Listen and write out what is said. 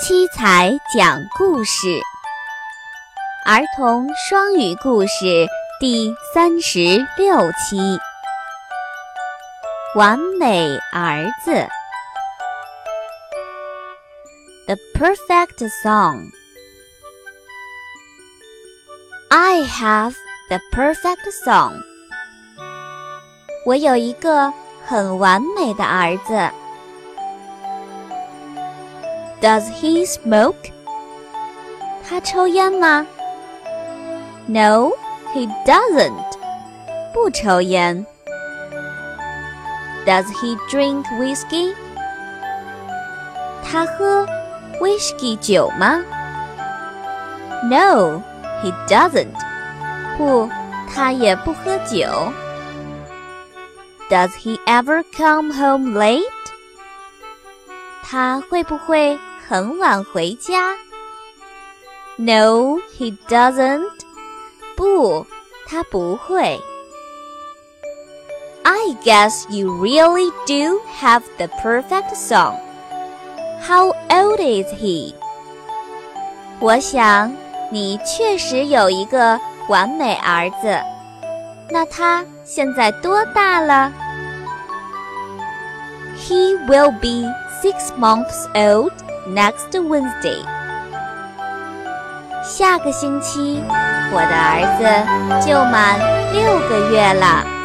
七彩讲故事，儿童双语故事第三十六期。完美儿子，The perfect song。I have the perfect song。我有一个很完美的儿子。Does he smoke? 他抽烟吗？No, he doesn't. 不抽烟。Does he drink whiskey? 他喝 whisky 酒吗？No, he doesn't. 不，他也不喝酒。Does he ever come home late? 他会不会很晚回家？No, he doesn't. 不，他不会。I guess you really do have the perfect song. How old is he? 我想你确实有一个完美儿子。那他现在多大了？He will be six months old next Wednesday. 下个星期，我的儿子就满六个月了。